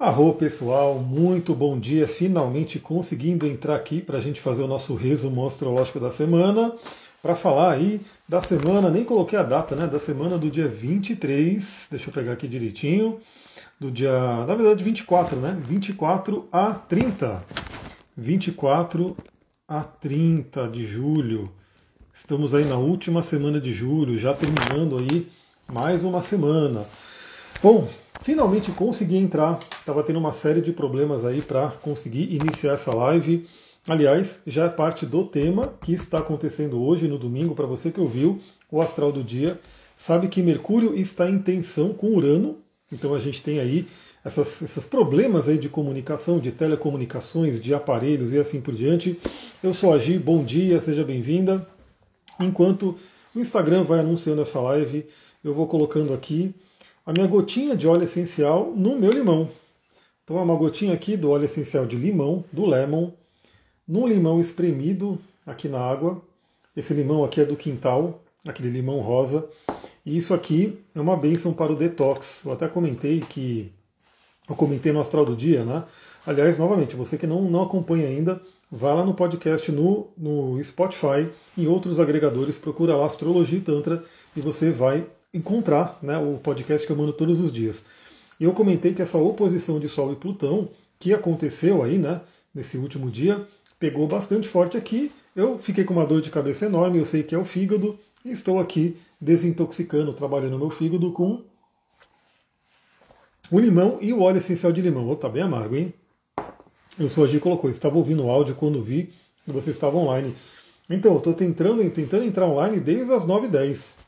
Arro pessoal, muito bom dia. Finalmente conseguindo entrar aqui para a gente fazer o nosso resumo astrológico da semana. Para falar aí da semana, nem coloquei a data, né? Da semana do dia 23, deixa eu pegar aqui direitinho. Do dia, na verdade, 24, né? 24 a 30. 24 a 30 de julho. Estamos aí na última semana de julho, já terminando aí mais uma semana. Bom, finalmente consegui entrar. Estava tendo uma série de problemas aí para conseguir iniciar essa live. Aliás, já é parte do tema que está acontecendo hoje no domingo. Para você que ouviu o astral do dia, sabe que Mercúrio está em tensão com Urano. Então a gente tem aí essas, esses problemas aí de comunicação, de telecomunicações, de aparelhos e assim por diante. Eu sou a Gi, bom dia, seja bem-vinda. Enquanto o Instagram vai anunciando essa live, eu vou colocando aqui a minha gotinha de óleo essencial no meu limão. Então é uma gotinha aqui do óleo essencial de limão, do lemon, num limão espremido aqui na água. Esse limão aqui é do quintal, aquele limão rosa. E isso aqui é uma bênção para o detox. Eu até comentei que. Eu comentei no Astral do Dia, né? Aliás, novamente, você que não, não acompanha ainda, vá lá no podcast no, no Spotify, em outros agregadores, procura lá Astrologia e Tantra e você vai encontrar né, o podcast que eu mando todos os dias. E eu comentei que essa oposição de Sol e Plutão, que aconteceu aí, né, nesse último dia, pegou bastante forte aqui. Eu fiquei com uma dor de cabeça enorme, eu sei que é o fígado, e estou aqui desintoxicando, trabalhando meu fígado com o limão e o óleo essencial de limão. Oh, tá bem amargo, hein? Eu sou a Gi colocou, estava ouvindo o áudio quando vi que você estava online. Então, eu estou tentando, tentando entrar online desde as 9h10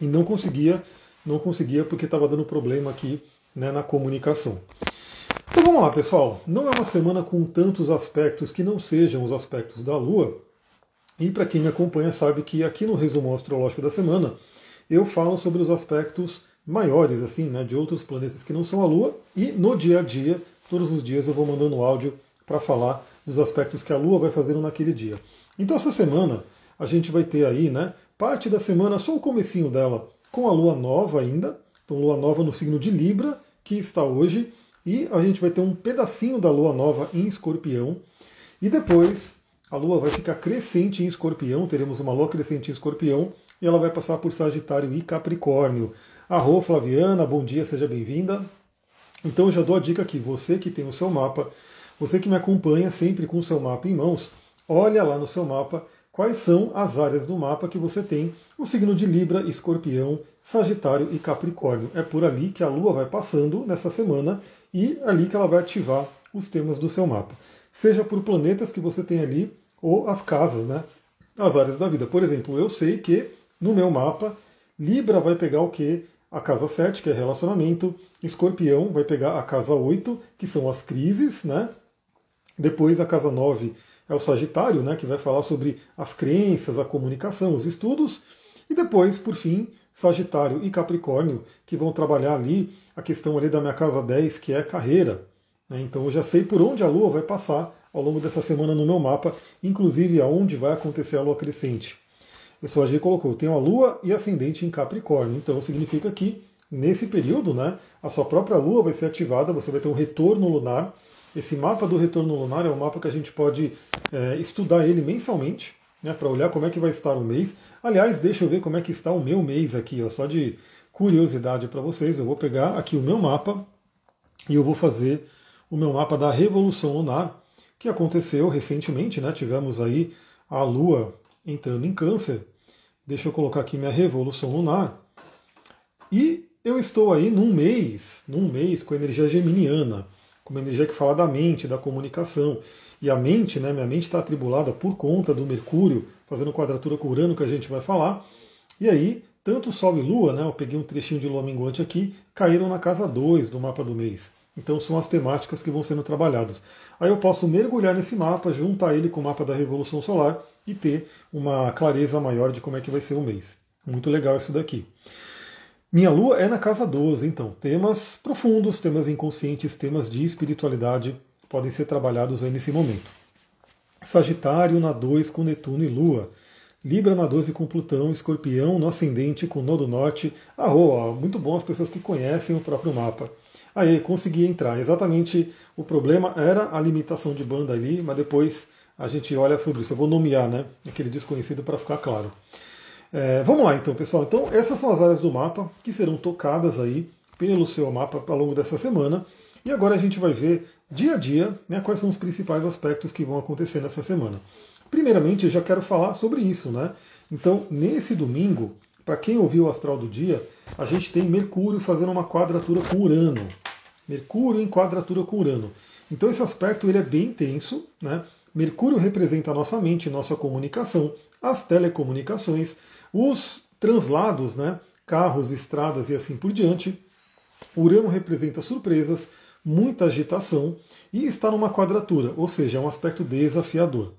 e não conseguia, não conseguia porque estava dando problema aqui né, na comunicação. Então vamos lá, pessoal. Não é uma semana com tantos aspectos que não sejam os aspectos da Lua. E para quem me acompanha sabe que aqui no resumo astrológico da semana eu falo sobre os aspectos maiores assim, né, de outros planetas que não são a Lua e no dia a dia, todos os dias eu vou mandando áudio para falar dos aspectos que a Lua vai fazendo naquele dia. Então essa semana a gente vai ter aí, né, parte da semana, só o comecinho dela, com a lua nova ainda. Então, lua nova no signo de Libra, que está hoje. E a gente vai ter um pedacinho da lua nova em escorpião. E depois a lua vai ficar crescente em escorpião. Teremos uma lua crescente em escorpião. E ela vai passar por Sagitário e Capricórnio. Arro, Flaviana, bom dia, seja bem-vinda. Então eu já dou a dica aqui, você que tem o seu mapa, você que me acompanha sempre com o seu mapa em mãos, olha lá no seu mapa quais são as áreas do mapa que você tem o signo de Libra, Escorpião, Sagitário e Capricórnio. É por ali que a Lua vai passando nessa semana e é ali que ela vai ativar os temas do seu mapa. Seja por planetas que você tem ali ou as casas, né? As áreas da vida. Por exemplo, eu sei que no meu mapa Libra vai pegar o que? A casa 7, que é relacionamento, Escorpião vai pegar a casa 8, que são as crises, né? Depois a casa 9 é o Sagitário, né, que vai falar sobre as crenças, a comunicação, os estudos, e depois, por fim, Sagitário e Capricórnio, que vão trabalhar ali a questão ali da minha casa 10, que é carreira. Né? Então eu já sei por onde a Lua vai passar ao longo dessa semana no meu mapa, inclusive aonde vai acontecer a Lua crescente. A G colocou, tenho a Lua e ascendente em Capricórnio, então significa que nesse período, né, a sua própria Lua vai ser ativada, você vai ter um retorno lunar, esse mapa do retorno lunar é um mapa que a gente pode é, estudar ele mensalmente, né, para olhar como é que vai estar o mês. Aliás, deixa eu ver como é que está o meu mês aqui, ó, só de curiosidade para vocês. Eu vou pegar aqui o meu mapa e eu vou fazer o meu mapa da Revolução Lunar, que aconteceu recentemente, né? Tivemos aí a Lua entrando em câncer. Deixa eu colocar aqui minha Revolução Lunar. E eu estou aí num mês, num mês com energia geminiana com uma energia que fala da mente, da comunicação. E a mente, né, minha mente está atribulada por conta do Mercúrio, fazendo quadratura com Urano, que a gente vai falar. E aí, tanto Sol e Lua, né, eu peguei um trechinho de Lua minguante aqui, caíram na casa 2 do mapa do mês. Então são as temáticas que vão sendo trabalhadas. Aí eu posso mergulhar nesse mapa, juntar ele com o mapa da Revolução Solar e ter uma clareza maior de como é que vai ser o mês. Muito legal isso daqui. Minha lua é na casa 12, então temas profundos, temas inconscientes, temas de espiritualidade podem ser trabalhados aí nesse momento. Sagitário na 2 com Netuno e Lua. Libra na 12 com Plutão, Escorpião no ascendente com Nó do Norte. Ah, muito bom as pessoas que conhecem o próprio mapa. Aí consegui entrar. Exatamente o problema era a limitação de banda ali, mas depois a gente olha sobre isso. Eu vou nomear, né? Aquele desconhecido para ficar claro. É, vamos lá então, pessoal. Então, essas são as áreas do mapa que serão tocadas aí pelo seu mapa ao longo dessa semana. E agora a gente vai ver dia a dia né, quais são os principais aspectos que vão acontecer nessa semana. Primeiramente, eu já quero falar sobre isso, né? Então, nesse domingo, para quem ouviu o astral do dia, a gente tem Mercúrio fazendo uma quadratura com Urano. Mercúrio em quadratura com Urano. Então esse aspecto ele é bem intenso, né? Mercúrio representa a nossa mente, nossa comunicação, as telecomunicações, os translados, né? carros, estradas e assim por diante. Urano representa surpresas, muita agitação e está numa quadratura, ou seja, é um aspecto desafiador.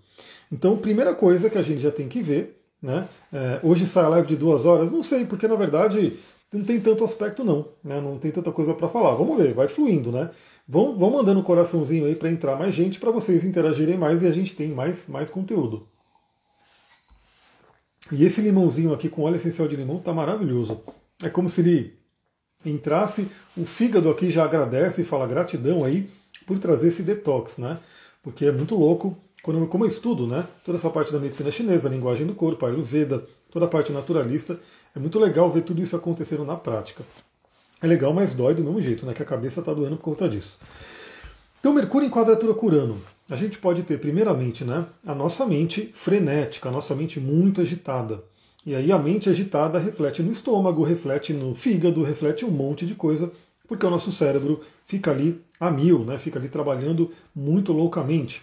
Então, primeira coisa que a gente já tem que ver, né? É, hoje sai a live de duas horas, não sei, porque na verdade não tem tanto aspecto não, né? não tem tanta coisa para falar. Vamos ver, vai fluindo, né? Vão, vão mandando coraçãozinho aí para entrar mais gente, para vocês interagirem mais e a gente tem mais, mais conteúdo. E esse limãozinho aqui com óleo essencial de limão tá maravilhoso. É como se ele entrasse, o fígado aqui já agradece e fala gratidão aí por trazer esse detox, né? Porque é muito louco, quando, como eu estudo, né? Toda essa parte da medicina chinesa, a linguagem do corpo, a Ayurveda, toda a parte naturalista, é muito legal ver tudo isso acontecendo na prática. É legal, mas dói do mesmo jeito, né? Que a cabeça está doendo por conta disso. Então, Mercúrio em quadratura curano. A gente pode ter, primeiramente, né, a nossa mente frenética, a nossa mente muito agitada. E aí a mente agitada reflete no estômago, reflete no fígado, reflete um monte de coisa, porque o nosso cérebro fica ali a mil, né, fica ali trabalhando muito loucamente.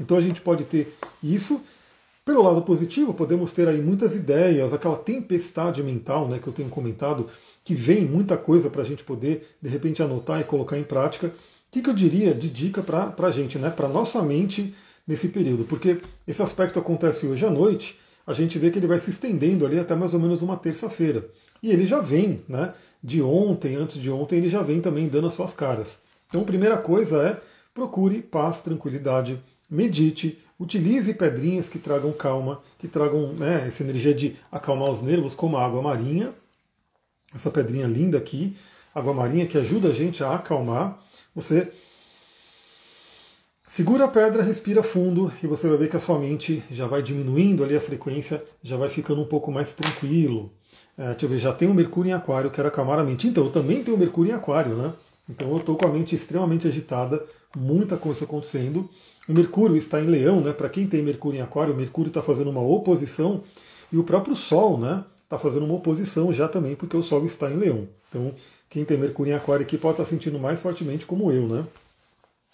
Então a gente pode ter isso. Pelo lado positivo, podemos ter aí muitas ideias, aquela tempestade mental né, que eu tenho comentado, que vem muita coisa para a gente poder, de repente, anotar e colocar em prática. Que, que eu diria de dica para a gente, né, para nossa mente nesse período? Porque esse aspecto acontece hoje à noite, a gente vê que ele vai se estendendo ali até mais ou menos uma terça-feira. E ele já vem, né? De ontem, antes de ontem, ele já vem também dando as suas caras. Então, a primeira coisa é procure paz, tranquilidade, medite, utilize pedrinhas que tragam calma, que tragam né, essa energia de acalmar os nervos, como a água marinha. Essa pedrinha linda aqui, água marinha, que ajuda a gente a acalmar. Você Segura a pedra, respira fundo e você vai ver que a sua mente já vai diminuindo ali a frequência, já vai ficando um pouco mais tranquilo. É, deixa eu ver, já tem o Mercúrio em Aquário, quero acalmar a mente. Então, eu também tenho o Mercúrio em Aquário, né? Então eu estou com a mente extremamente agitada, muita coisa acontecendo. O Mercúrio está em Leão, né? Para quem tem Mercúrio em Aquário, o Mercúrio está fazendo uma oposição e o próprio Sol, né? Está fazendo uma oposição já também, porque o Sol está em Leão. Então, quem tem Mercúrio em Aquário aqui pode estar sentindo mais fortemente como eu, né?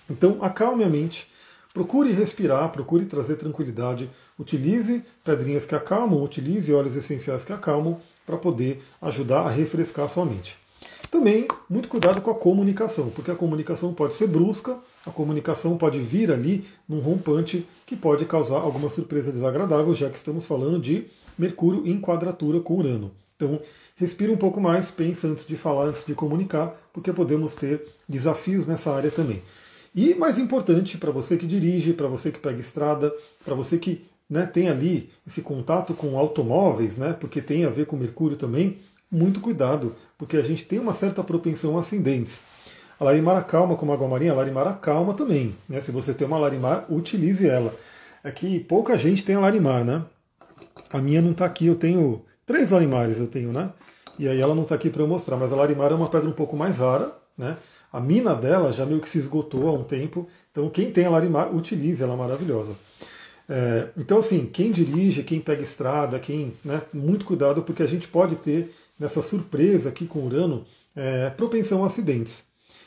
Então, acalme a mente, procure respirar, procure trazer tranquilidade, utilize pedrinhas que acalmam, utilize óleos essenciais que acalmam para poder ajudar a refrescar a sua mente. Também, muito cuidado com a comunicação, porque a comunicação pode ser brusca, a comunicação pode vir ali num rompante que pode causar alguma surpresa desagradável, já que estamos falando de Mercúrio em quadratura com Urano. Então, respira um pouco mais, pensa antes de falar, antes de comunicar, porque podemos ter desafios nessa área também. E mais importante, para você que dirige, para você que pega estrada, para você que né, tem ali esse contato com automóveis, né, porque tem a ver com Mercúrio também, muito cuidado, porque a gente tem uma certa propensão a acidentes. A larimar calma como água marinha, a larimar calma também. Né? Se você tem uma larimar, utilize ela. É que pouca gente tem a larimar, né? A minha não está aqui, eu tenho três larimares, eu tenho, né? E aí ela não está aqui para eu mostrar, mas a larimar é uma pedra um pouco mais rara, né? A mina dela já meio que se esgotou há um tempo, então quem tem a Larimar, utilize, ela é maravilhosa. É, então, assim, quem dirige, quem pega estrada, quem. Né, muito cuidado, porque a gente pode ter nessa surpresa aqui com Urano é, propensão a acidentes.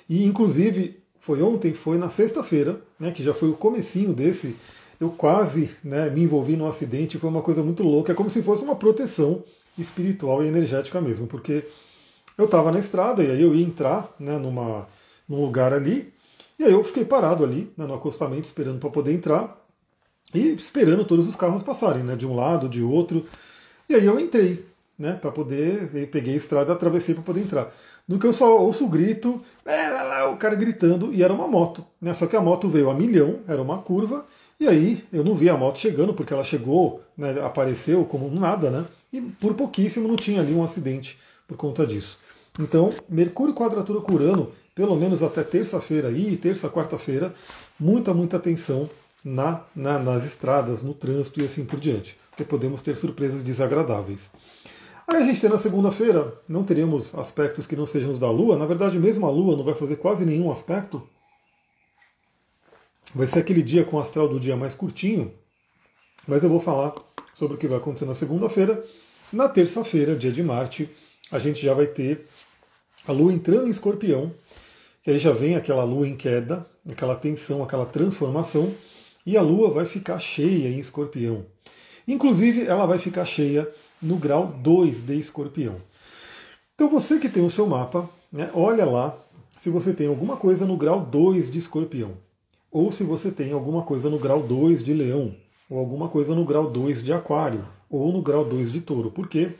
E, inclusive, foi ontem, foi na sexta-feira, né, que já foi o comecinho desse, eu quase né, me envolvi num acidente, foi uma coisa muito louca, é como se fosse uma proteção espiritual e energética mesmo, porque eu estava na estrada e aí eu ia entrar né, numa, num lugar ali, e aí eu fiquei parado ali né, no acostamento esperando para poder entrar e esperando todos os carros passarem, né, de um lado, de outro. E aí eu entrei, né, para poder, peguei a estrada, atravessei para poder entrar. No que eu só ouço o grito, é, o cara gritando, e era uma moto, né? Só que a moto veio a milhão, era uma curva, e aí eu não vi a moto chegando, porque ela chegou, né, apareceu como nada, né? E por pouquíssimo não tinha ali um acidente por conta disso. Então, Mercúrio quadratura com Urano, pelo menos até terça-feira aí, terça, quarta-feira, muita, muita atenção na, na, nas estradas, no trânsito e assim por diante, porque podemos ter surpresas desagradáveis. Aí a gente tem na segunda-feira, não teremos aspectos que não sejam os da Lua, na verdade, mesmo a Lua não vai fazer quase nenhum aspecto. Vai ser aquele dia com o astral do dia mais curtinho, mas eu vou falar sobre o que vai acontecer na segunda-feira. Na terça-feira, dia de Marte, a gente já vai ter a Lua entrando em escorpião, que aí já vem aquela Lua em queda, aquela tensão, aquela transformação, e a Lua vai ficar cheia em escorpião. Inclusive, ela vai ficar cheia no grau 2 de escorpião. Então você que tem o seu mapa, né, olha lá se você tem alguma coisa no grau 2 de escorpião, ou se você tem alguma coisa no grau 2 de leão, ou alguma coisa no grau 2 de aquário, ou no grau 2 de touro, porque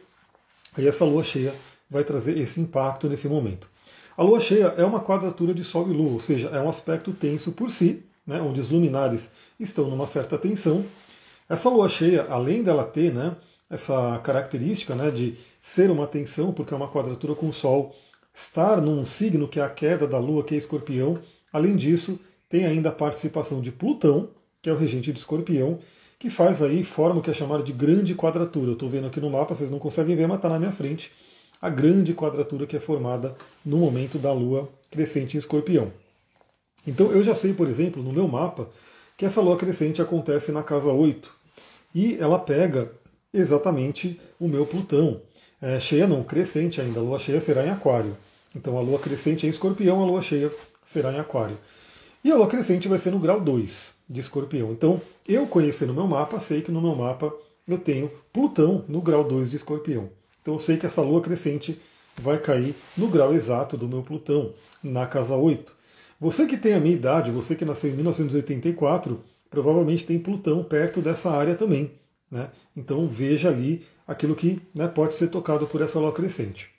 aí essa lua cheia vai trazer esse impacto nesse momento. A lua cheia é uma quadratura de Sol e Lua, ou seja, é um aspecto tenso por si, né, onde os luminares estão numa certa tensão. Essa lua cheia, além dela ter né, essa característica né, de ser uma tensão, porque é uma quadratura com o Sol, estar num signo que é a queda da Lua, que é escorpião, além disso, tem ainda a participação de Plutão, que é o regente de escorpião, que faz aí, forma o que é chamado de grande quadratura. Eu estou vendo aqui no mapa, vocês não conseguem ver, mas está na minha frente. A grande quadratura que é formada no momento da Lua crescente em escorpião. Então eu já sei, por exemplo, no meu mapa, que essa lua crescente acontece na casa 8. E ela pega exatamente o meu Plutão. É, cheia não, crescente ainda. A lua cheia será em Aquário. Então a lua crescente é em Escorpião, a lua cheia será em Aquário. E a lua crescente vai ser no grau 2 de Escorpião. Então eu conhecendo o meu mapa, sei que no meu mapa eu tenho Plutão no grau 2 de Escorpião. Então eu sei que essa lua crescente vai cair no grau exato do meu Plutão, na casa 8. Você que tem a minha idade, você que nasceu em 1984, provavelmente tem Plutão perto dessa área também. Né? Então veja ali aquilo que né, pode ser tocado por essa lua crescente.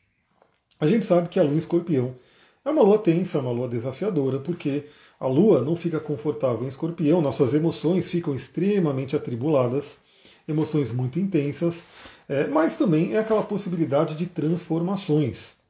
A gente sabe que a lua em escorpião é uma lua tensa, é uma lua desafiadora, porque a lua não fica confortável em escorpião, nossas emoções ficam extremamente atribuladas, emoções muito intensas, é, mas também é aquela possibilidade de transformações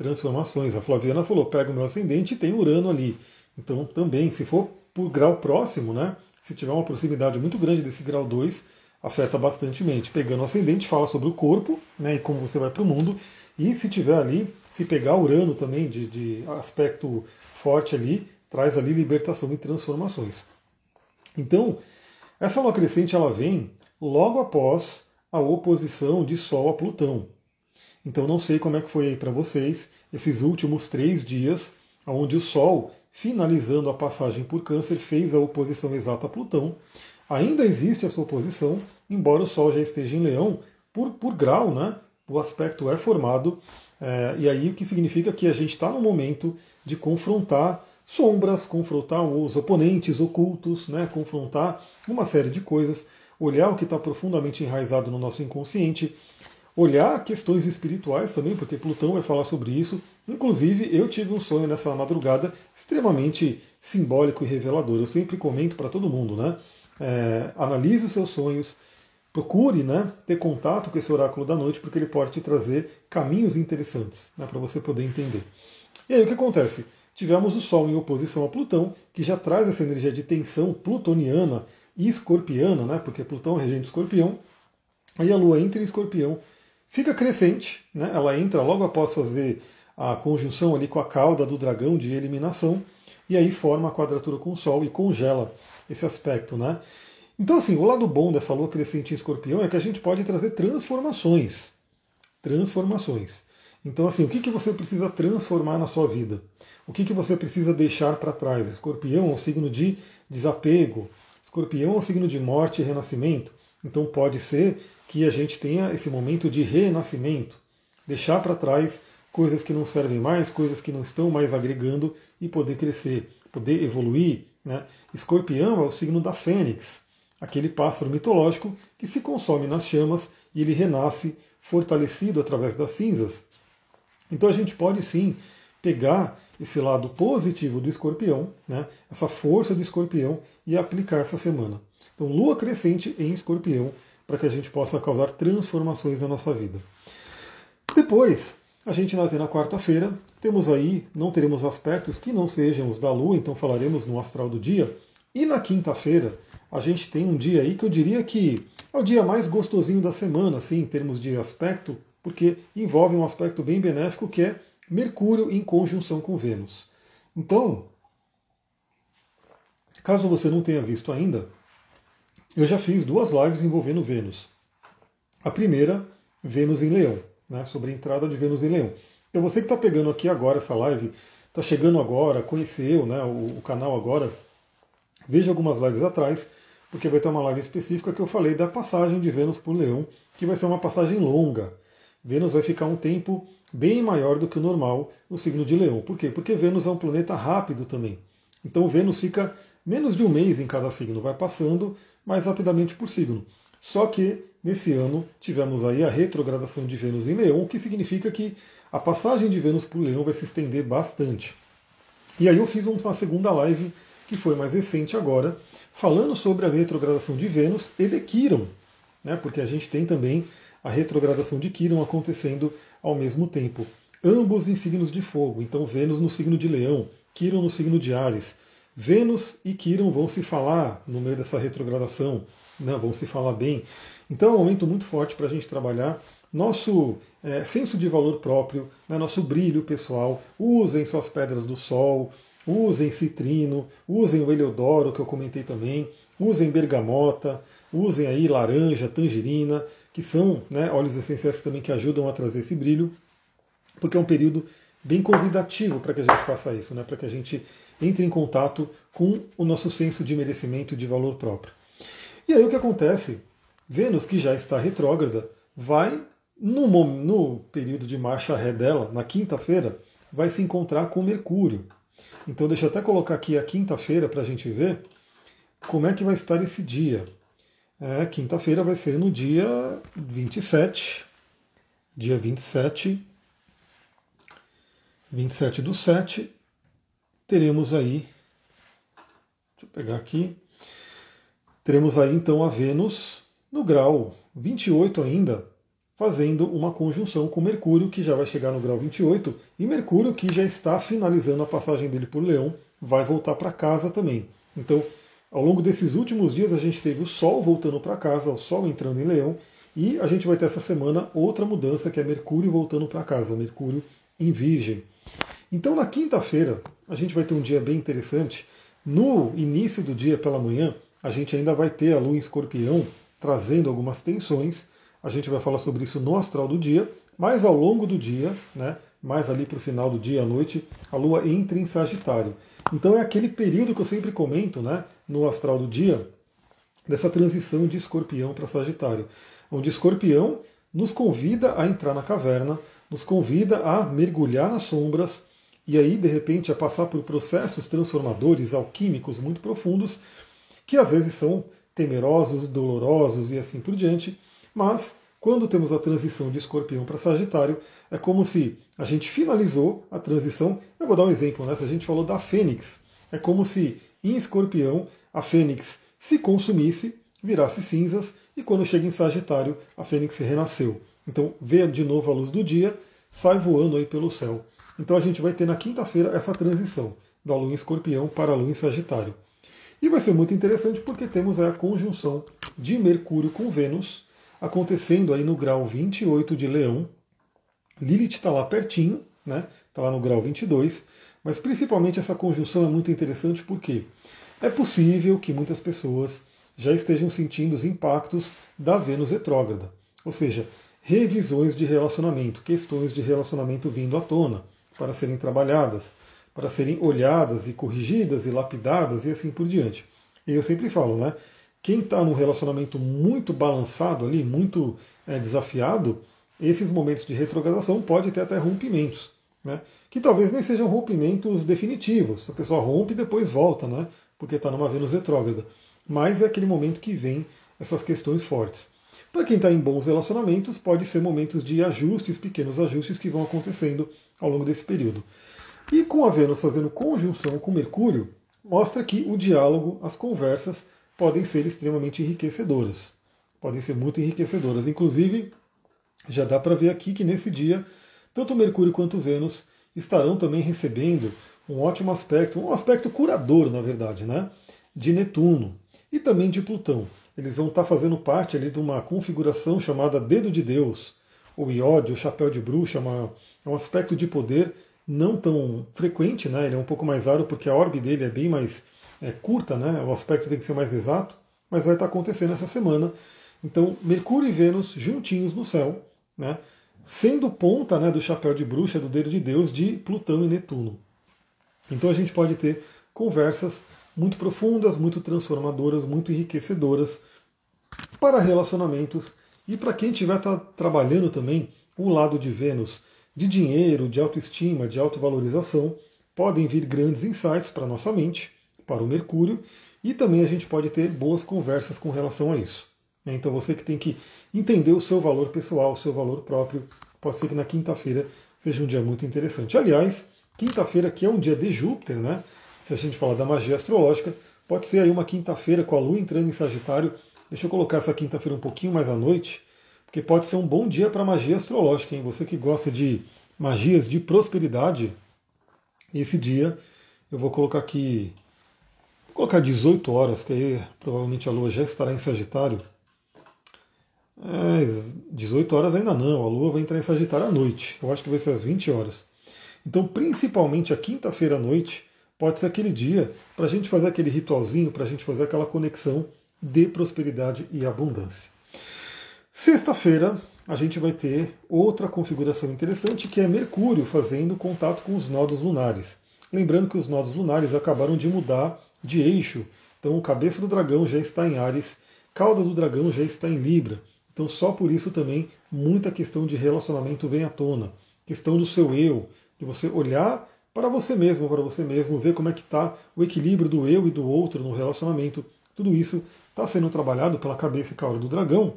transformações. A Flaviana falou: pega o meu ascendente e tem Urano ali. Então, também, se for por grau próximo, né? Se tiver uma proximidade muito grande desse grau 2, afeta bastante mente. Pegando o ascendente, fala sobre o corpo né, e como você vai para o mundo. E se tiver ali, se pegar Urano também de, de aspecto forte ali, traz ali libertação e transformações. Então, essa lua crescente ela vem logo após a oposição de Sol a Plutão. Então não sei como é que foi aí para vocês esses últimos três dias, onde o Sol, finalizando a passagem por Câncer, fez a oposição exata a Plutão. Ainda existe essa oposição, embora o Sol já esteja em Leão, por, por grau, né? O aspecto é formado, é, e aí o que significa que a gente está no momento de confrontar sombras, confrontar os oponentes ocultos, né? confrontar uma série de coisas, olhar o que está profundamente enraizado no nosso inconsciente, olhar questões espirituais também, porque Plutão vai falar sobre isso. Inclusive, eu tive um sonho nessa madrugada extremamente simbólico e revelador. Eu sempre comento para todo mundo, né? É, analise os seus sonhos, procure né, ter contato com esse oráculo da noite, porque ele pode te trazer caminhos interessantes né, para você poder entender. E aí o que acontece? Tivemos o Sol em oposição a Plutão, que já traz essa energia de tensão plutoniana e escorpiana, né, porque Plutão é regente escorpião. Aí a Lua entra em escorpião, fica crescente, né? ela entra logo após fazer a conjunção ali com a cauda do dragão de eliminação, e aí forma a quadratura com o Sol e congela esse aspecto. Né? Então, assim, o lado bom dessa lua crescente em escorpião é que a gente pode trazer transformações. Transformações. Então, assim, o que, que você precisa transformar na sua vida? O que, que você precisa deixar para trás? Escorpião é um signo de desapego, escorpião é um signo de morte e renascimento. Então, pode ser que a gente tenha esse momento de renascimento, deixar para trás coisas que não servem mais, coisas que não estão mais agregando e poder crescer, poder evoluir. Né? Escorpião é o signo da fênix, aquele pássaro mitológico que se consome nas chamas e ele renasce fortalecido através das cinzas. Então a gente pode sim pegar esse lado positivo do escorpião, né, essa força do escorpião e aplicar essa semana. Então, lua crescente em escorpião para que a gente possa causar transformações na nossa vida. Depois, a gente ter na quarta-feira, temos aí, não teremos aspectos que não sejam os da Lua, então falaremos no astral do dia. E na quinta-feira, a gente tem um dia aí que eu diria que é o dia mais gostosinho da semana, assim, em termos de aspecto, porque envolve um aspecto bem benéfico que é Mercúrio em conjunção com Vênus. Então, caso você não tenha visto ainda, eu já fiz duas lives envolvendo Vênus. A primeira, Vênus em Leão né, sobre a entrada de Vênus em Leão. Então você que está pegando aqui agora essa live, está chegando agora, conheceu né, o, o, canal agora, veja algumas lives atrás, porque vai ter uma live específica que eu falei da passagem de Vênus por Leão, que vai ser uma passagem longa. Vênus vai ficar um tempo bem maior do que o normal no signo de Leão. Por quê? Porque Vênus é um planeta rápido também. Então Vênus fica menos de um mês em cada signo, vai passando mais rapidamente por signo. Só que nesse ano tivemos aí a retrogradação de Vênus em Leão, o que significa que a passagem de Vênus o Leão vai se estender bastante. E aí eu fiz uma segunda live, que foi mais recente agora, falando sobre a retrogradação de Vênus e de Quiron, né, porque a gente tem também a retrogradação de Quiron acontecendo ao mesmo tempo. Ambos em signos de fogo, então Vênus no signo de Leão, Quiron no signo de Ares. Vênus e Quiron vão se falar no meio dessa retrogradação, né, vão se falar bem. Então é um momento muito forte para a gente trabalhar nosso é, senso de valor próprio, né, nosso brilho pessoal. Usem suas pedras do sol, usem citrino, usem o heliodoro, que eu comentei também, usem bergamota, usem aí laranja, tangerina, que são né, óleos essenciais também que ajudam a trazer esse brilho, porque é um período bem convidativo para que a gente faça isso, né, para que a gente entre em contato com o nosso senso de merecimento e de valor próprio. E aí o que acontece Vênus, que já está retrógrada, vai, no, no período de marcha ré dela, na quinta-feira, vai se encontrar com Mercúrio. Então deixa eu até colocar aqui a quinta-feira para a gente ver como é que vai estar esse dia. É, quinta-feira vai ser no dia 27, dia 27, 27 do 7, teremos aí, deixa eu pegar aqui, teremos aí então a Vênus no grau 28 ainda, fazendo uma conjunção com Mercúrio, que já vai chegar no grau 28, e Mercúrio, que já está finalizando a passagem dele por Leão, vai voltar para casa também. Então, ao longo desses últimos dias, a gente teve o Sol voltando para casa, o Sol entrando em Leão, e a gente vai ter essa semana outra mudança, que é Mercúrio voltando para casa, Mercúrio em Virgem. Então, na quinta-feira, a gente vai ter um dia bem interessante. No início do dia pela manhã, a gente ainda vai ter a Lua em Escorpião, trazendo algumas tensões. A gente vai falar sobre isso no astral do dia, mas ao longo do dia, né, mais ali para o final do dia à noite, a Lua entra em Sagitário. Então é aquele período que eu sempre comento né, no astral do dia, dessa transição de escorpião para Sagitário, onde escorpião nos convida a entrar na caverna, nos convida a mergulhar nas sombras e aí, de repente, a passar por processos transformadores, alquímicos muito profundos, que às vezes são temerosos, dolorosos e assim por diante, mas quando temos a transição de escorpião para Sagitário, é como se a gente finalizou a transição. Eu vou dar um exemplo, né? Se a gente falou da Fênix, é como se em escorpião a Fênix se consumisse, virasse cinzas, e quando chega em Sagitário, a Fênix renasceu. Então vê de novo a luz do dia, sai voando aí pelo céu. Então a gente vai ter na quinta-feira essa transição da lua em escorpião para a lua em Sagitário. E vai ser muito interessante porque temos a conjunção de Mercúrio com Vênus acontecendo aí no grau 28 de Leão. Lilith está lá pertinho, né? Está lá no grau 22. Mas principalmente essa conjunção é muito interessante porque é possível que muitas pessoas já estejam sentindo os impactos da Vênus retrógrada. Ou seja, revisões de relacionamento, questões de relacionamento vindo à tona para serem trabalhadas para serem olhadas e corrigidas e lapidadas e assim por diante. E eu sempre falo, né? Quem está num relacionamento muito balançado ali, muito é, desafiado, esses momentos de retrogradação pode ter até rompimentos, né? Que talvez nem sejam rompimentos definitivos. A pessoa rompe e depois volta, né? Porque está numa Vênus retrógrada. Mas é aquele momento que vem essas questões fortes. Para quem está em bons relacionamentos, pode ser momentos de ajustes, pequenos ajustes que vão acontecendo ao longo desse período. E com a Vênus fazendo conjunção com Mercúrio, mostra que o diálogo, as conversas, podem ser extremamente enriquecedoras. Podem ser muito enriquecedoras. Inclusive, já dá para ver aqui que nesse dia tanto Mercúrio quanto Vênus estarão também recebendo um ótimo aspecto, um aspecto curador, na verdade, né? De Netuno e também de Plutão. Eles vão estar fazendo parte ali de uma configuração chamada Dedo de Deus, ou Iode, o Chapéu de Bruxa, uma, é um aspecto de poder não tão frequente, né? Ele é um pouco mais raro porque a órbita dele é bem mais é, curta, né? O aspecto tem que ser mais exato, mas vai estar acontecendo essa semana. Então, Mercúrio e Vênus juntinhos no céu, né? Sendo ponta né, do chapéu de bruxa, do dedo de Deus, de Plutão e Netuno. Então a gente pode ter conversas muito profundas, muito transformadoras, muito enriquecedoras para relacionamentos e para quem estiver tá trabalhando também o lado de Vênus de dinheiro, de autoestima, de autovalorização, podem vir grandes insights para nossa mente, para o Mercúrio, e também a gente pode ter boas conversas com relação a isso. Então você que tem que entender o seu valor pessoal, o seu valor próprio, pode ser que na quinta-feira seja um dia muito interessante. Aliás, quinta-feira que é um dia de Júpiter, né? Se a gente falar da magia astrológica, pode ser aí uma quinta-feira com a Lua entrando em Sagitário. Deixa eu colocar essa quinta-feira um pouquinho mais à noite, porque pode ser um bom dia para magia astrológica, hein? Você que gosta de magias de prosperidade, esse dia eu vou colocar aqui, vou colocar 18 horas, que aí provavelmente a Lua já estará em Sagitário. É, 18 horas ainda não, a Lua vai entrar em Sagitário à noite. Eu acho que vai ser às 20 horas. Então, principalmente a quinta-feira à noite, pode ser aquele dia para a gente fazer aquele ritualzinho, para a gente fazer aquela conexão de prosperidade e abundância. Sexta-feira a gente vai ter outra configuração interessante que é Mercúrio fazendo contato com os nodos lunares. Lembrando que os nodos lunares acabaram de mudar de eixo. Então, o cabeça do dragão já está em Ares, cauda do dragão já está em Libra. Então, só por isso também muita questão de relacionamento vem à tona. Questão do seu eu, de você olhar para você mesmo, para você mesmo, ver como é que está o equilíbrio do eu e do outro no relacionamento. Tudo isso está sendo trabalhado pela cabeça e cauda do dragão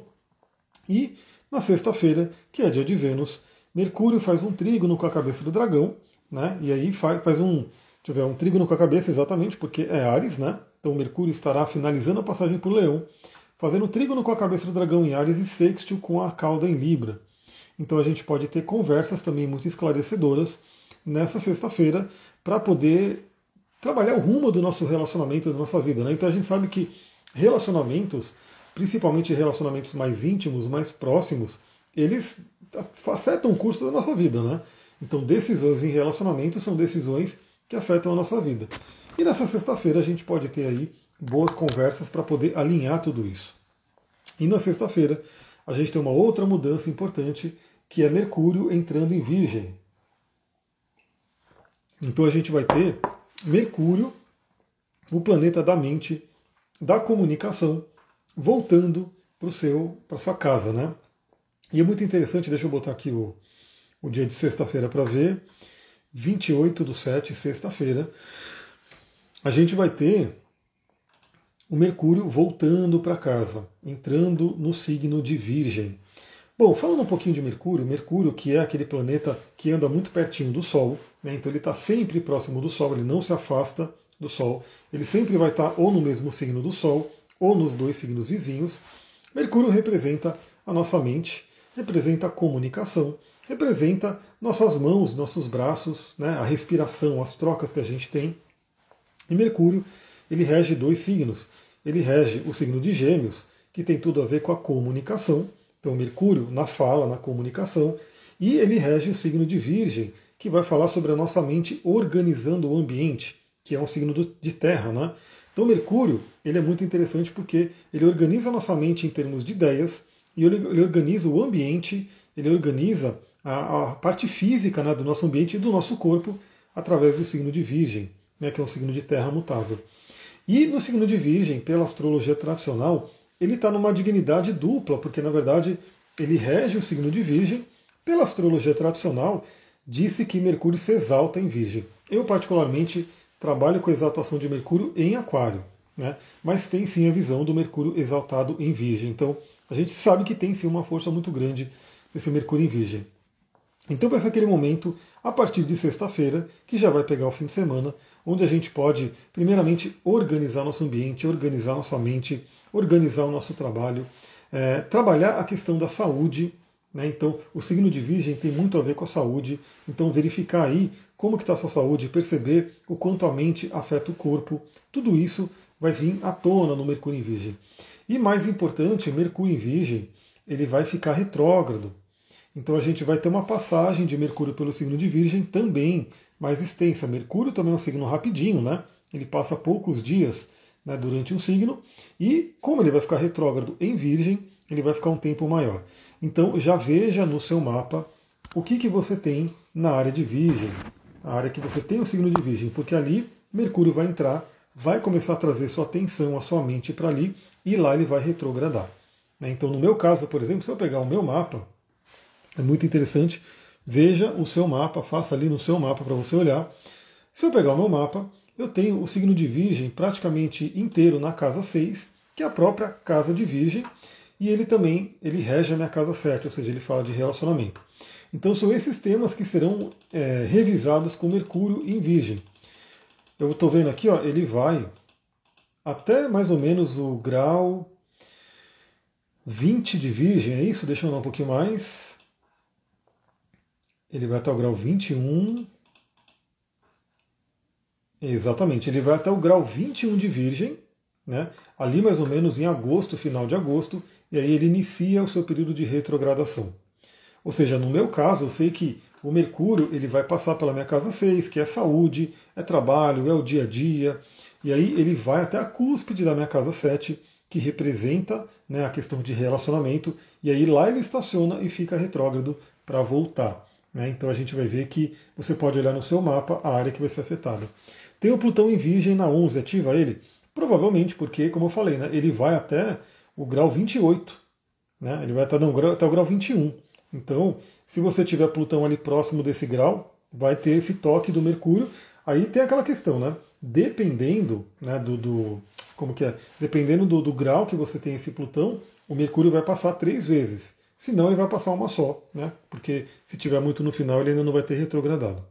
e na sexta-feira, que é dia de Vênus, Mercúrio faz um trígono com a cabeça do dragão, né? E aí faz, faz um, deixa eu ver, um trígono com a cabeça exatamente porque é Ares, né? Então Mercúrio estará finalizando a passagem por Leão, fazendo trígono com a cabeça do dragão em Ares e sextil com a cauda em Libra. Então a gente pode ter conversas também muito esclarecedoras nessa sexta-feira para poder trabalhar o rumo do nosso relacionamento, da nossa vida. Né? Então a gente sabe que relacionamentos principalmente relacionamentos mais íntimos, mais próximos, eles afetam o curso da nossa vida, né? Então, decisões em relacionamento são decisões que afetam a nossa vida. E nessa sexta-feira a gente pode ter aí boas conversas para poder alinhar tudo isso. E na sexta-feira a gente tem uma outra mudança importante, que é Mercúrio entrando em Virgem. Então a gente vai ter Mercúrio, o planeta da mente, da comunicação, voltando para seu para sua casa, né? E é muito interessante, deixa eu botar aqui o, o dia de sexta-feira para ver. 28 do 7, sexta-feira, a gente vai ter o Mercúrio voltando para casa, entrando no signo de Virgem. Bom, falando um pouquinho de Mercúrio, Mercúrio que é aquele planeta que anda muito pertinho do Sol, né, então ele está sempre próximo do Sol, ele não se afasta do Sol, ele sempre vai estar tá ou no mesmo signo do Sol ou nos dois signos vizinhos. Mercúrio representa a nossa mente, representa a comunicação, representa nossas mãos, nossos braços, né, a respiração, as trocas que a gente tem. E Mercúrio, ele rege dois signos. Ele rege o signo de Gêmeos, que tem tudo a ver com a comunicação. Então, Mercúrio na fala, na comunicação. E ele rege o signo de Virgem, que vai falar sobre a nossa mente organizando o ambiente, que é um signo de terra, né? Então Mercúrio ele é muito interessante porque ele organiza a nossa mente em termos de ideias e ele, ele organiza o ambiente, ele organiza a, a parte física né, do nosso ambiente e do nosso corpo através do signo de Virgem, né, que é um signo de terra mutável. E no signo de Virgem, pela astrologia tradicional, ele está numa dignidade dupla, porque na verdade ele rege o signo de Virgem. Pela astrologia tradicional, disse que Mercúrio se exalta em Virgem. Eu, particularmente, trabalha com a exaltação de Mercúrio em Aquário, né? mas tem sim a visão do Mercúrio exaltado em Virgem. Então a gente sabe que tem sim uma força muito grande desse Mercúrio em Virgem. Então vai ser aquele momento, a partir de sexta-feira, que já vai pegar o fim de semana, onde a gente pode, primeiramente, organizar nosso ambiente, organizar nossa mente, organizar o nosso trabalho, é, trabalhar a questão da saúde, Né? Então, o signo de Virgem tem muito a ver com a saúde. Então, verificar aí como está a sua saúde, perceber o quanto a mente afeta o corpo, tudo isso vai vir à tona no Mercúrio em Virgem. E mais importante, Mercúrio em Virgem, ele vai ficar retrógrado. Então a gente vai ter uma passagem de Mercúrio pelo signo de Virgem também mais extensa. Mercúrio também é um signo rapidinho, né? Ele passa poucos dias né, durante um signo, e como ele vai ficar retrógrado em Virgem, ele vai ficar um tempo maior. Então já veja no seu mapa o que, que você tem na área de Virgem, a área que você tem o signo de Virgem, porque ali Mercúrio vai entrar, vai começar a trazer sua atenção, a sua mente para ali, e lá ele vai retrogradar. Né? Então, no meu caso, por exemplo, se eu pegar o meu mapa, é muito interessante, veja o seu mapa, faça ali no seu mapa para você olhar. Se eu pegar o meu mapa, eu tenho o signo de Virgem praticamente inteiro na casa 6, que é a própria casa de Virgem, e ele também ele rege a minha casa 7, ou seja, ele fala de relacionamento. Então são esses temas que serão é, revisados com Mercúrio em Virgem. Eu estou vendo aqui, ó, ele vai até mais ou menos o grau 20 de Virgem, é isso? Deixa eu dar um pouquinho mais. Ele vai até o grau 21. Exatamente, ele vai até o grau 21 de Virgem, né? ali mais ou menos em agosto, final de agosto, e aí ele inicia o seu período de retrogradação. Ou seja, no meu caso, eu sei que o Mercúrio ele vai passar pela minha casa 6, que é saúde, é trabalho, é o dia a dia, e aí ele vai até a cúspide da minha casa 7, que representa né, a questão de relacionamento, e aí lá ele estaciona e fica retrógrado para voltar. Né? Então a gente vai ver que você pode olhar no seu mapa a área que vai ser afetada. Tem o Plutão em Virgem na 11, ativa ele? Provavelmente, porque, como eu falei, né, ele vai até o grau 28. Né? Ele vai até, não, até o grau 21. Então, se você tiver Plutão ali próximo desse grau, vai ter esse toque do Mercúrio. Aí tem aquela questão, né? Dependendo né, do, do como que é? Dependendo do, do grau que você tem esse Plutão, o Mercúrio vai passar três vezes. Se não, ele vai passar uma só, né? Porque se tiver muito no final, ele ainda não vai ter retrogradado.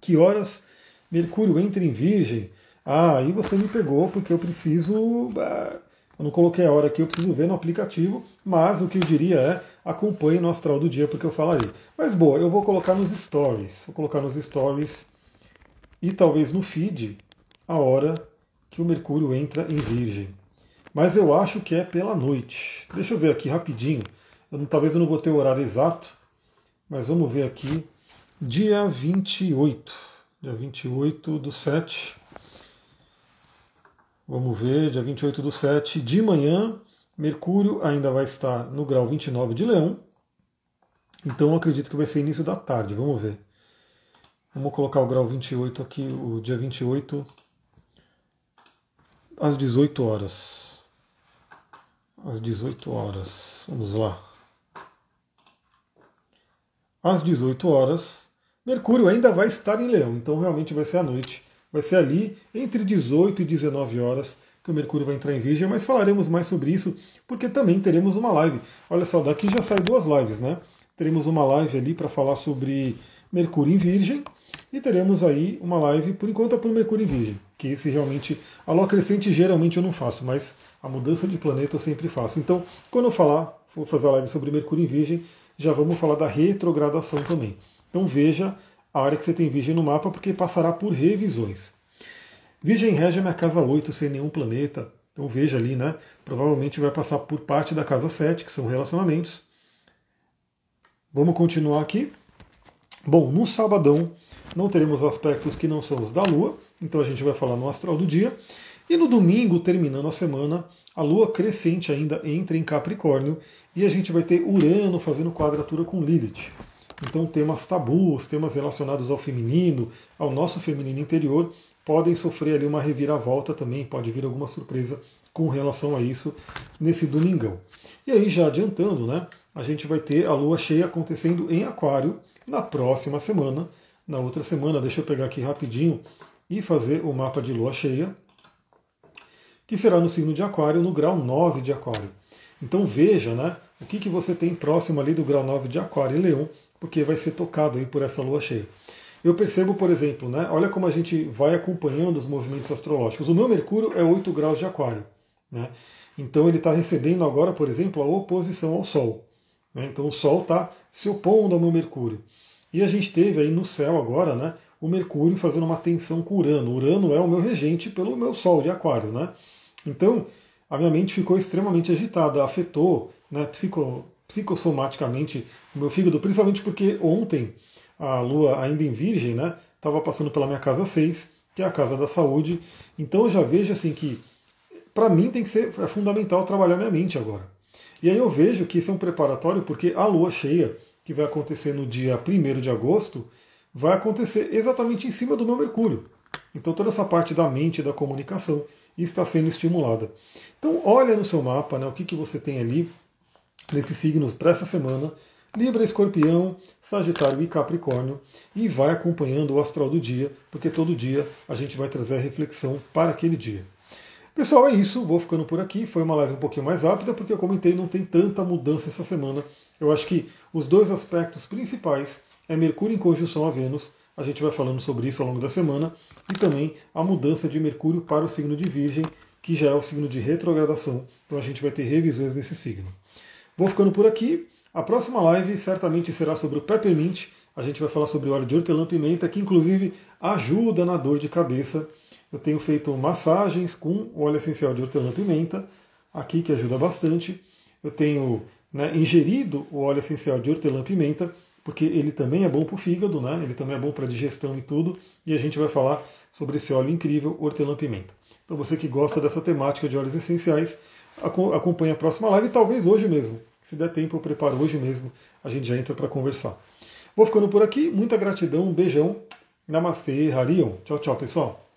Que horas Mercúrio entra em Virgem? Ah, aí você me pegou porque eu preciso. Ah, eu não coloquei a hora aqui, eu preciso ver no aplicativo, mas o que eu diria é acompanhe no astral do dia porque eu falarei. Mas boa, eu vou colocar nos stories. Vou colocar nos stories e talvez no feed a hora que o Mercúrio entra em Virgem. Mas eu acho que é pela noite. Deixa eu ver aqui rapidinho. Eu talvez eu não vou ter o horário exato, mas vamos ver aqui. Dia 28. Dia 28 do 7. Vamos ver, dia 28 do 7, de manhã, Mercúrio ainda vai estar no grau 29 de Leão. Então acredito que vai ser início da tarde, vamos ver. Vamos colocar o grau 28 aqui, o dia 28 às 18 horas. Às 18 horas. Vamos lá. Às 18 horas, Mercúrio ainda vai estar em Leão, então realmente vai ser à noite. Vai ser ali entre 18 e 19 horas que o Mercúrio vai entrar em Virgem, mas falaremos mais sobre isso, porque também teremos uma live. Olha só, daqui já sai duas lives, né? Teremos uma live ali para falar sobre Mercúrio em Virgem e teremos aí uma live, por enquanto é por Mercúrio em Virgem, que esse realmente, a lua crescente geralmente eu não faço, mas a mudança de planeta eu sempre faço. Então, quando eu falar, vou fazer a live sobre Mercúrio em Virgem, já vamos falar da retrogradação também. Então veja a área que você tem Virgem no mapa, porque passará por revisões. Virgem rege a minha casa 8 sem nenhum planeta. Então veja ali, né? Provavelmente vai passar por parte da casa 7, que são relacionamentos. Vamos continuar aqui. Bom, no sabadão não teremos aspectos que não são os da Lua, então a gente vai falar no astral do dia. E no domingo, terminando a semana, a Lua crescente ainda entra em Capricórnio e a gente vai ter Urano fazendo quadratura com Lilith. Então temas tabus, temas relacionados ao feminino, ao nosso feminino interior, podem sofrer ali uma reviravolta também, pode vir alguma surpresa com relação a isso nesse domingão. E aí, já adiantando, né? A gente vai ter a lua cheia acontecendo em Aquário na próxima semana. Na outra semana, deixa eu pegar aqui rapidinho e fazer o mapa de lua cheia, que será no signo de Aquário, no grau 9 de Aquário. Então veja, né? O que, que você tem próximo ali do grau 9 de Aquário e Leão, porque vai ser tocado aí por essa lua cheia. Eu percebo, por exemplo, né, olha como a gente vai acompanhando os movimentos astrológicos. O meu Mercúrio é 8 graus de Aquário. Né? Então ele está recebendo agora, por exemplo, a oposição ao Sol. Né? Então o Sol está se opondo ao meu Mercúrio. E a gente teve aí no céu agora né, o Mercúrio fazendo uma tensão com Urano. Urano é o meu regente pelo meu Sol de Aquário. Né? Então a minha mente ficou extremamente agitada, afetou né, psico, psicossomaticamente o meu fígado, principalmente porque ontem a Lua ainda em Virgem, né, estava passando pela minha casa 6, que é a casa da saúde. Então eu já vejo assim que para mim tem que ser é fundamental trabalhar minha mente agora. E aí eu vejo que isso é um preparatório porque a lua cheia, que vai acontecer no dia 1 de agosto, vai acontecer exatamente em cima do meu Mercúrio. Então toda essa parte da mente da comunicação está sendo estimulada. Então olha no seu mapa né, o que, que você tem ali nesses signos para essa semana. Libra, Escorpião, Sagitário e Capricórnio e vai acompanhando o astral do dia, porque todo dia a gente vai trazer a reflexão para aquele dia. Pessoal, é isso. Vou ficando por aqui. Foi uma live um pouquinho mais rápida, porque eu comentei, não tem tanta mudança essa semana. Eu acho que os dois aspectos principais é Mercúrio em conjunção a Vênus. A gente vai falando sobre isso ao longo da semana. E também a mudança de Mercúrio para o signo de Virgem, que já é o signo de retrogradação. Então a gente vai ter revisões nesse signo. Vou ficando por aqui. A próxima live certamente será sobre o Peppermint. A gente vai falar sobre óleo de hortelã-pimenta, que inclusive ajuda na dor de cabeça. Eu tenho feito massagens com óleo essencial de hortelã-pimenta, aqui que ajuda bastante. Eu tenho né, ingerido o óleo essencial de hortelã-pimenta, porque ele também é bom para o fígado, né? ele também é bom para a digestão e tudo. E a gente vai falar sobre esse óleo incrível, hortelã-pimenta. Então você que gosta dessa temática de óleos essenciais, acompanhe a próxima live, talvez hoje mesmo. Se der tempo, eu preparo hoje mesmo, a gente já entra para conversar. Vou ficando por aqui, muita gratidão, um beijão, Namastê, Harion. Tchau, tchau, pessoal.